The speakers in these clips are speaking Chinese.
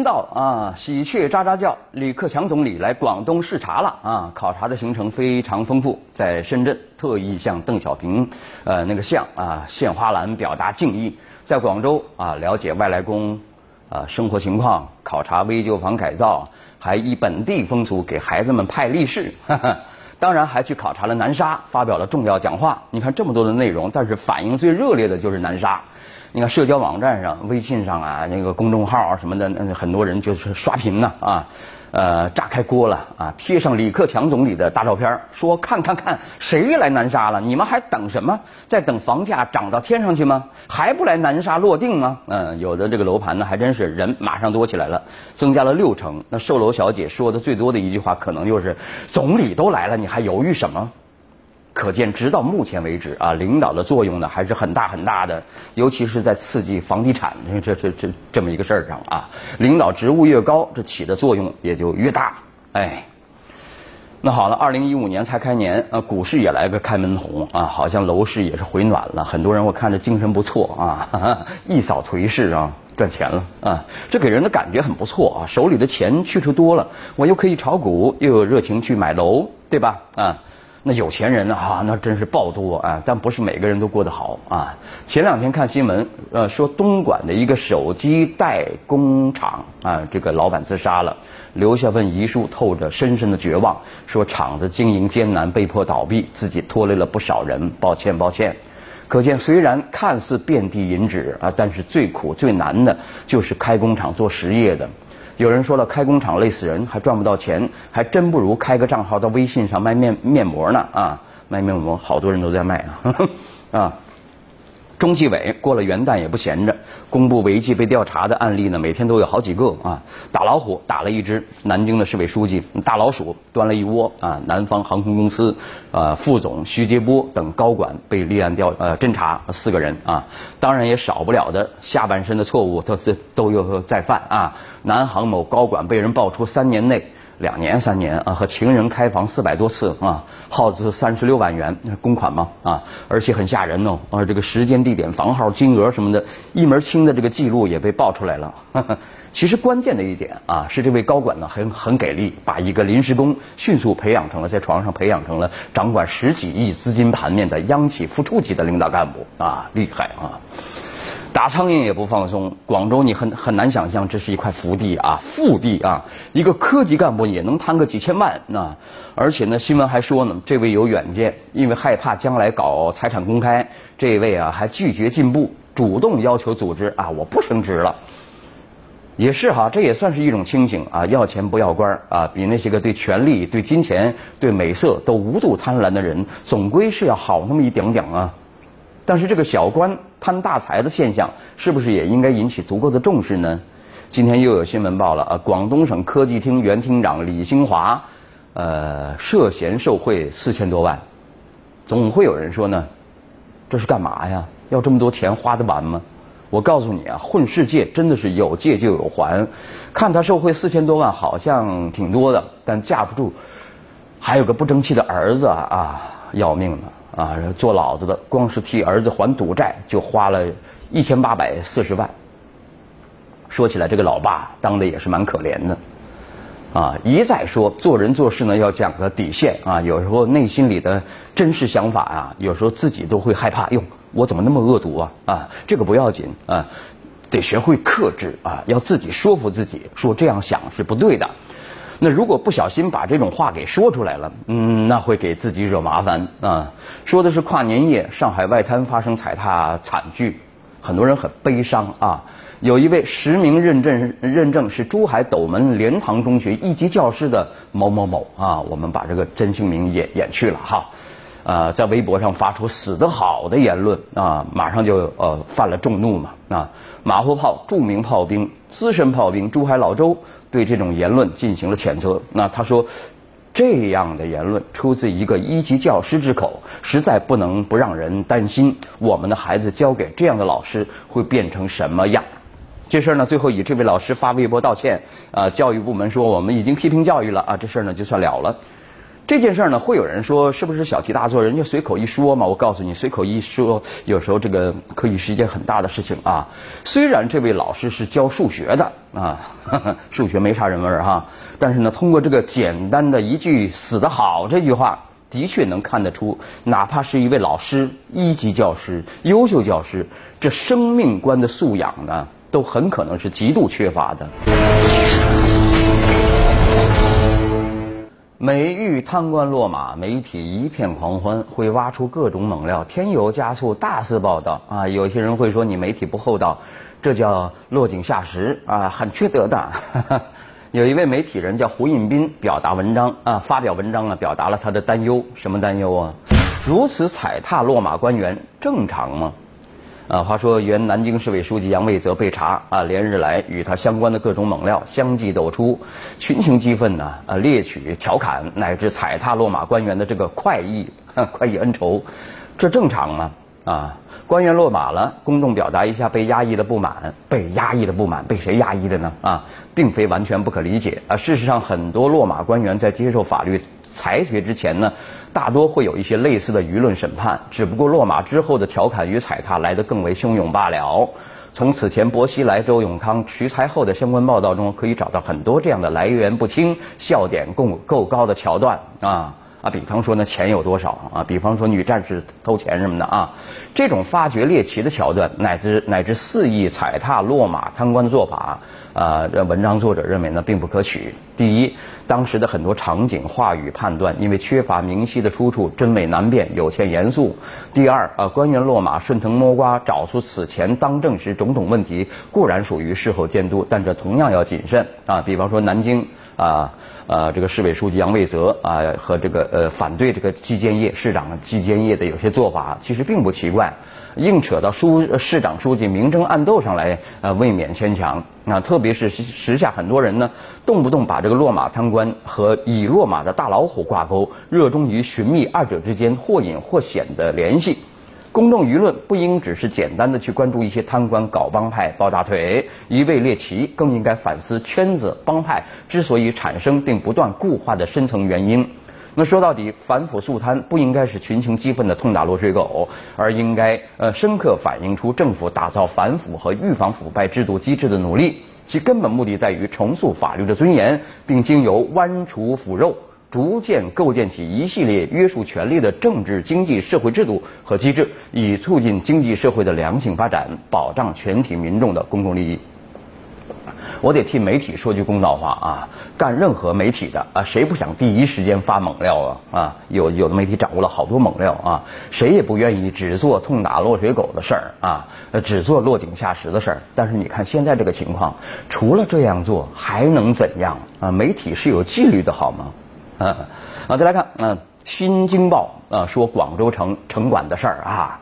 天到啊，喜鹊喳喳叫，李克强总理来广东视察了啊，考察的行程非常丰富，在深圳特意向邓小平呃那个像啊献花篮表达敬意，在广州啊了解外来工啊生活情况，考察危旧房改造，还以本地风俗给孩子们派利是，当然还去考察了南沙，发表了重要讲话。你看这么多的内容，但是反应最热烈的就是南沙。你看社交网站上、微信上啊，那个公众号啊什么的，那很多人就是刷屏呢啊，呃，炸开锅了啊，贴上李克强总理的大照片，说看看看谁来南沙了？你们还等什么？在等房价涨到天上去吗？还不来南沙落定吗？嗯，有的这个楼盘呢，还真是人马上多起来了，增加了六成。那售楼小姐说的最多的一句话，可能就是总理都来了，你还犹豫什么？可见，直到目前为止啊，领导的作用呢还是很大很大的，尤其是在刺激房地产这这这这么一个事儿上啊，领导职务越高，这起的作用也就越大。哎，那好了，二零一五年才开年，呃，股市也来个开门红啊，好像楼市也是回暖了，很多人我看着精神不错啊，一扫颓势啊，赚钱了啊，这给人的感觉很不错啊，手里的钱去处多了，我又可以炒股，又有热情去买楼，对吧？啊。那有钱人呢？哈，那真是暴多啊！但不是每个人都过得好啊。前两天看新闻，呃，说东莞的一个手机代工厂啊，这个老板自杀了，留下份遗书，透着深深的绝望，说厂子经营艰难，被迫倒闭，自己拖累了不少人，抱歉抱歉。可见，虽然看似遍地银纸啊，但是最苦最难的就是开工厂做实业的。有人说了，开工厂累死人，还赚不到钱，还真不如开个账号到微信上卖面面膜呢啊！卖面膜，好多人都在卖啊 啊！中纪委过了元旦也不闲着，公布违纪被调查的案例呢，每天都有好几个啊。打老虎打了一只，南京的市委书记；大老鼠端了一窝啊。南方航空公司啊副总徐杰波等高管被立案调呃侦查四个人啊。当然也少不了的下半身的错误都都都又再犯啊。南航某高管被人爆出三年内。两年三年啊，和情人开房四百多次啊，耗资三十六万元公款嘛啊，而且很吓人哦啊，这个时间、地点、房号、金额什么的，一门清的这个记录也被爆出来了。其实关键的一点啊，是这位高管呢很很给力，把一个临时工迅速培养成了在床上培养成了掌管十几亿资金盘面的央企副处级的领导干部啊，厉害啊！打苍蝇也不放松，广州你很很难想象这是一块福地啊，富地啊，一个科级干部也能贪个几千万那，而且呢，新闻还说呢，这位有远见，因为害怕将来搞财产公开，这位啊还拒绝进步，主动要求组织啊我不升职了，也是哈，这也算是一种清醒啊，要钱不要官啊，比那些个对权力、对金钱、对美色都无度贪婪的人，总归是要好那么一点点啊。但是这个小官贪大财的现象，是不是也应该引起足够的重视呢？今天又有新闻报了啊，广东省科技厅原厅长李兴华，呃，涉嫌受贿四千多万。总会有人说呢，这是干嘛呀？要这么多钱花得完吗？我告诉你啊，混世界真的是有借就有还。看他受贿四千多万，好像挺多的，但架不住还有个不争气的儿子啊，要命了。啊，做老子的光是替儿子还赌债就花了一千八百四十万。说起来，这个老爸当的也是蛮可怜的，啊，一再说做人做事呢要讲个底线啊，有时候内心里的真实想法啊，有时候自己都会害怕，哟，我怎么那么恶毒啊？啊，这个不要紧啊，得学会克制啊，要自己说服自己，说这样想是不对的。那如果不小心把这种话给说出来了，嗯，那会给自己惹麻烦啊。说的是跨年夜上海外滩发生踩踏惨剧，很多人很悲伤啊。有一位实名认证认证是珠海斗门莲塘中学一级教师的某某某啊，我们把这个真姓名也掩去了哈。呃，在微博上发出死得好的言论啊，马上就呃犯了众怒嘛啊。马后炮著名炮兵资深炮兵珠海老周。对这种言论进行了谴责。那他说，这样的言论出自一个一级教师之口，实在不能不让人担心，我们的孩子交给这样的老师会变成什么样？这事儿呢，最后以这位老师发微博道歉，啊，教育部门说我们已经批评教育了啊，这事儿呢就算了了。这件事呢，会有人说是不是小题大做？人家随口一说嘛。我告诉你，随口一说，有时候这个可以是一件很大的事情啊。虽然这位老师是教数学的啊，数学没啥人味儿哈，但是呢，通过这个简单的一句“死得好”这句话。的确能看得出，哪怕是一位老师、一级教师、优秀教师，这生命观的素养呢，都很可能是极度缺乏的。美玉贪官落马，媒体一片狂欢，会挖出各种猛料，添油加醋，大肆报道啊！有些人会说你媒体不厚道，这叫落井下石啊，很缺德的。有一位媒体人叫胡应斌，表达文章啊，发表文章呢，表达了他的担忧。什么担忧啊？如此踩踏落马官员，正常吗？啊，话说原南京市委书记杨卫泽被查啊，连日来与他相关的各种猛料相继抖出，群情激愤呢啊，猎取、调侃乃至踩踏落马官员的这个快意，快意恩仇，这正常吗？啊？官员落马了，公众表达一下被压抑的不满。被压抑的不满，被谁压抑的呢？啊，并非完全不可理解啊。事实上，很多落马官员在接受法律裁决之前呢，大多会有一些类似的舆论审判。只不过落马之后的调侃与踩踏来得更为汹涌罢了。从此前薄熙来、周永康取材后的相关报道中，可以找到很多这样的来源不清、笑点够够高的桥段啊。啊，比方说呢，钱有多少啊？比方说女战士偷钱什么的啊，这种发掘猎奇的桥段，乃至乃至肆意踩踏落马贪官的做法，啊，文章作者认为呢，并不可取。第一，当时的很多场景、话语判断，因为缺乏明晰的出处，真伪难辨，有欠严肃。第二，啊，官员落马顺藤摸瓜，找出此前当政时种种问题，固然属于事后监督，但这同样要谨慎啊。比方说南京。啊，呃，这个市委书记杨卫泽啊，和这个呃反对这个季建业市长季建业的有些做法，其实并不奇怪，硬扯到书市长书记明争暗斗上来，呃，未免牵强。那特别是时下很多人呢，动不动把这个落马贪官和已落马的大老虎挂钩，热衷于寻觅二者之间或隐或显的联系。公众舆论不应只是简单的去关注一些贪官搞帮派抱大腿一味猎奇，更应该反思圈子帮派之所以产生并不断固化的深层原因。那说到底，反腐肃贪不应该是群情激愤的痛打落水狗，而应该呃深刻反映出政府打造反腐和预防腐败制度机制的努力，其根本目的在于重塑法律的尊严，并经由剜除腐肉。逐渐构建起一系列约束权力的政治、经济、社会制度和机制，以促进经济社会的良性发展，保障全体民众的公共利益。我得替媒体说句公道话啊，干任何媒体的啊，谁不想第一时间发猛料啊？啊，有有的媒体掌握了好多猛料啊，谁也不愿意只做痛打落水狗的事儿啊，只做落井下石的事儿。但是你看现在这个情况，除了这样做还能怎样啊？媒体是有纪律的好吗？啊，啊，再来看，嗯，《新京报》啊说广州城城管的事儿啊，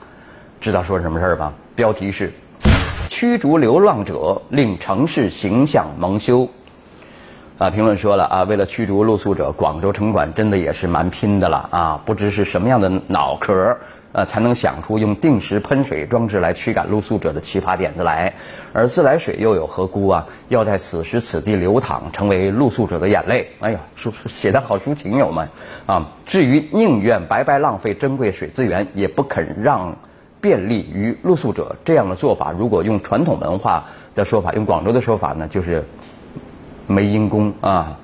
知道说什么事儿吧？标题是驱逐流浪者，令城市形象蒙羞。啊，评论说了啊，为了驱逐露宿者，广州城管真的也是蛮拼的了啊，不知是什么样的脑壳。呃，才能想出用定时喷水装置来驱赶露宿者的奇葩点子来，而自来水又有何辜啊？要在此时此地流淌，成为露宿者的眼泪。哎呀，说写的好抒情，友们啊！至于宁愿白白浪费珍贵水资源，也不肯让便利于露宿者，这样的做法，如果用传统文化的说法，用广州的说法呢，就是没因功啊。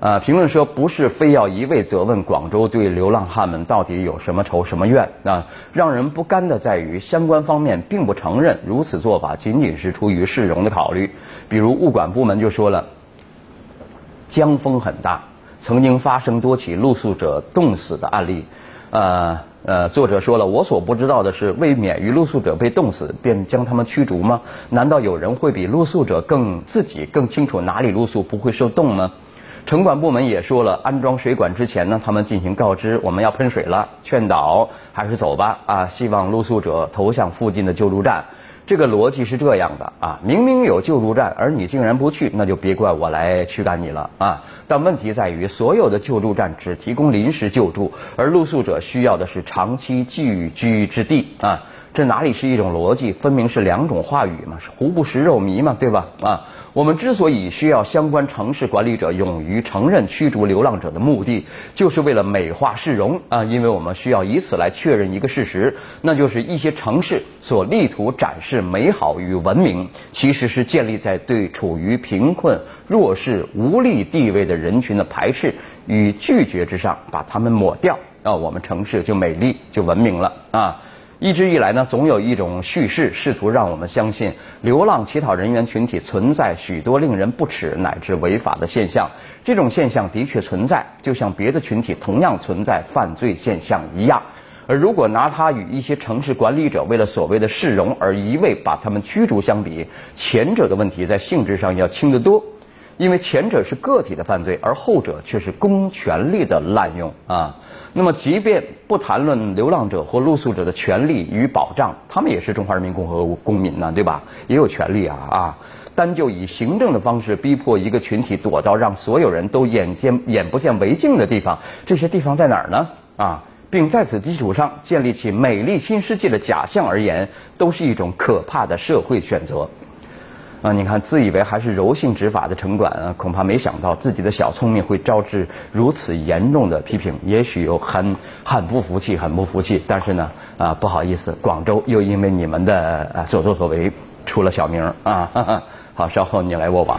啊，评论说不是非要一味责问广州对流浪汉们到底有什么仇什么怨啊？让人不甘的在于相关方面并不承认如此做法仅仅是出于市容的考虑。比如物管部门就说了，江风很大，曾经发生多起露宿者冻死的案例。呃呃，作者说了，我所不知道的是，为免于露宿者被冻死，便将他们驱逐吗？难道有人会比露宿者更自己更清楚哪里露宿不会受冻吗？城管部门也说了，安装水管之前呢，他们进行告知，我们要喷水了，劝导还是走吧啊，希望露宿者投向附近的救助站。这个逻辑是这样的啊，明明有救助站，而你竟然不去，那就别怪我来驱赶你了啊。但问题在于，所有的救助站只提供临时救助，而露宿者需要的是长期聚居之地啊。这哪里是一种逻辑，分明是两种话语嘛，是胡不食肉糜嘛，对吧？啊，我们之所以需要相关城市管理者勇于承认驱逐流浪者的目的，就是为了美化市容啊，因为我们需要以此来确认一个事实，那就是一些城市所力图展示美好与文明，其实是建立在对处于贫困、弱势、无力地位的人群的排斥与拒绝之上，把他们抹掉啊，我们城市就美丽就文明了啊。一直以来呢，总有一种叙事试图让我们相信，流浪乞讨人员群体存在许多令人不齿乃至违法的现象。这种现象的确存在，就像别的群体同样存在犯罪现象一样。而如果拿它与一些城市管理者为了所谓的市容而一味把他们驱逐相比，前者的问题在性质上要轻得多。因为前者是个体的犯罪，而后者却是公权力的滥用啊。那么，即便不谈论流浪者或露宿者的权利与保障，他们也是中华人民共和国公民呢，对吧？也有权利啊啊！单就以行政的方式逼迫一个群体躲到让所有人都眼见眼不见为净的地方，这些地方在哪儿呢？啊，并在此基础上建立起美丽新世界的假象而言，都是一种可怕的社会选择。啊，你看，自以为还是柔性执法的城管啊，恐怕没想到自己的小聪明会招致如此严重的批评，也许有很很不服气，很不服气。但是呢，啊，不好意思，广州又因为你们的啊所作所为出了小名啊哈哈。好，稍后你来我往，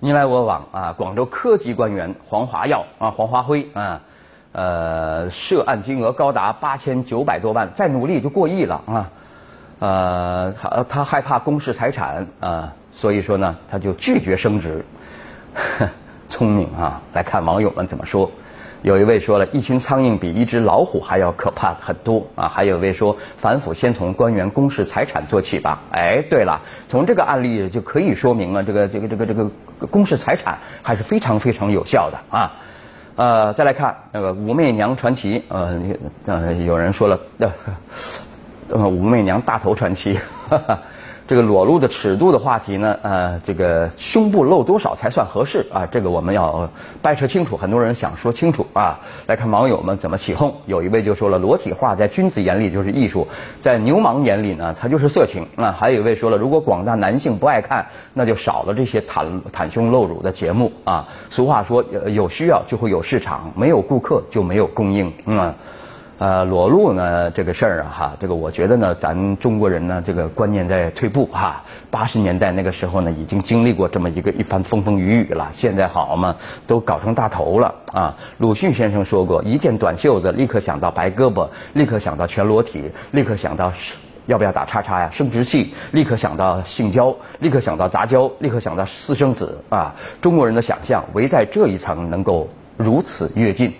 你来我往啊。广州科级官员黄华耀啊，黄华辉啊，呃，涉案金额高达八千九百多万，再努力就过亿了啊。呃，他他害怕公示财产啊，所以说呢，他就拒绝升职。聪明啊！来看网友们怎么说。有一位说了一群苍蝇比一只老虎还要可怕很多啊。还有一位说，反腐先从官员公示财产做起吧。哎，对了，从这个案例就可以说明了，这个这个这个这个公示财产还是非常非常有效的啊。呃，再来看那个武媚娘传奇，呃呃，有人说了。呃，呃武媚娘大头传奇，这个裸露的尺度的话题呢，呃，这个胸部露多少才算合适啊？这个我们要掰扯清楚，很多人想说清楚啊。来看网友们怎么起哄，有一位就说了，裸体画在君子眼里就是艺术，在流氓眼里呢，它就是色情啊。还有一位说了，如果广大男性不爱看，那就少了这些袒袒胸露乳的节目啊。俗话说，有需要就会有市场，没有顾客就没有供应，嗯。呃，裸露呢这个事儿啊，哈，这个我觉得呢，咱中国人呢，这个观念在退步哈。八十年代那个时候呢，已经经历过这么一个一番风风雨雨了。现在好嘛，都搞成大头了啊。鲁迅先生说过，一件短袖子，立刻想到白胳膊，立刻想到全裸体，立刻想到要不要打叉叉呀，生殖器，立刻想到性交，立刻想到杂交，立刻想到私生子啊。中国人的想象，唯在这一层能够如此跃进。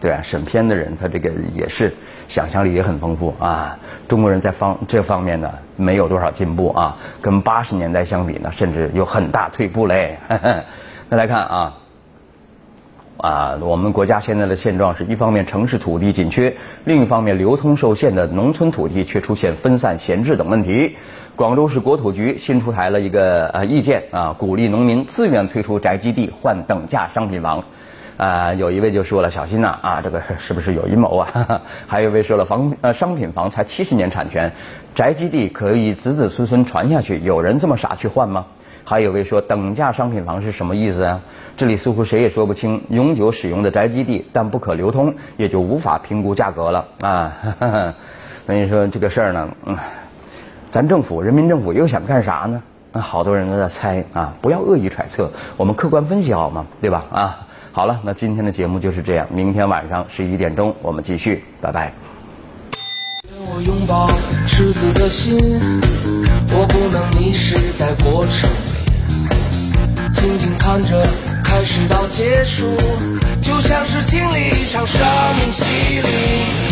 对啊，审片的人他这个也是想象力也很丰富啊。中国人在方这方面呢没有多少进步啊，跟八十年代相比呢，甚至有很大退步嘞。再来看啊，啊，我们国家现在的现状是一方面城市土地紧缺，另一方面流通受限的农村土地却出现分散闲置等问题。广州市国土局新出台了一个呃意见啊，鼓励农民自愿退出宅基地换等价商品房。啊，有一位就说了，小心呐，啊，这个是不是有阴谋啊？还有一位说了，房呃商品房才七十年产权，宅基地可以子子孙孙传下去，有人这么傻去换吗？还有位说，等价商品房是什么意思啊？这里似乎谁也说不清，永久使用的宅基地，但不可流通，也就无法评估价格了啊。所以说这个事儿呢，嗯，咱政府人民政府又想干啥呢？好多人都在猜啊，不要恶意揣测，我们客观分析好吗？对吧？啊。好了，那今天的节目就是这样。明天晚上十一点钟，我们继续，拜拜。我拥抱赤子的心，我不能迷失在过程里，静静看着开始到结束，就像是经历一场生命洗礼。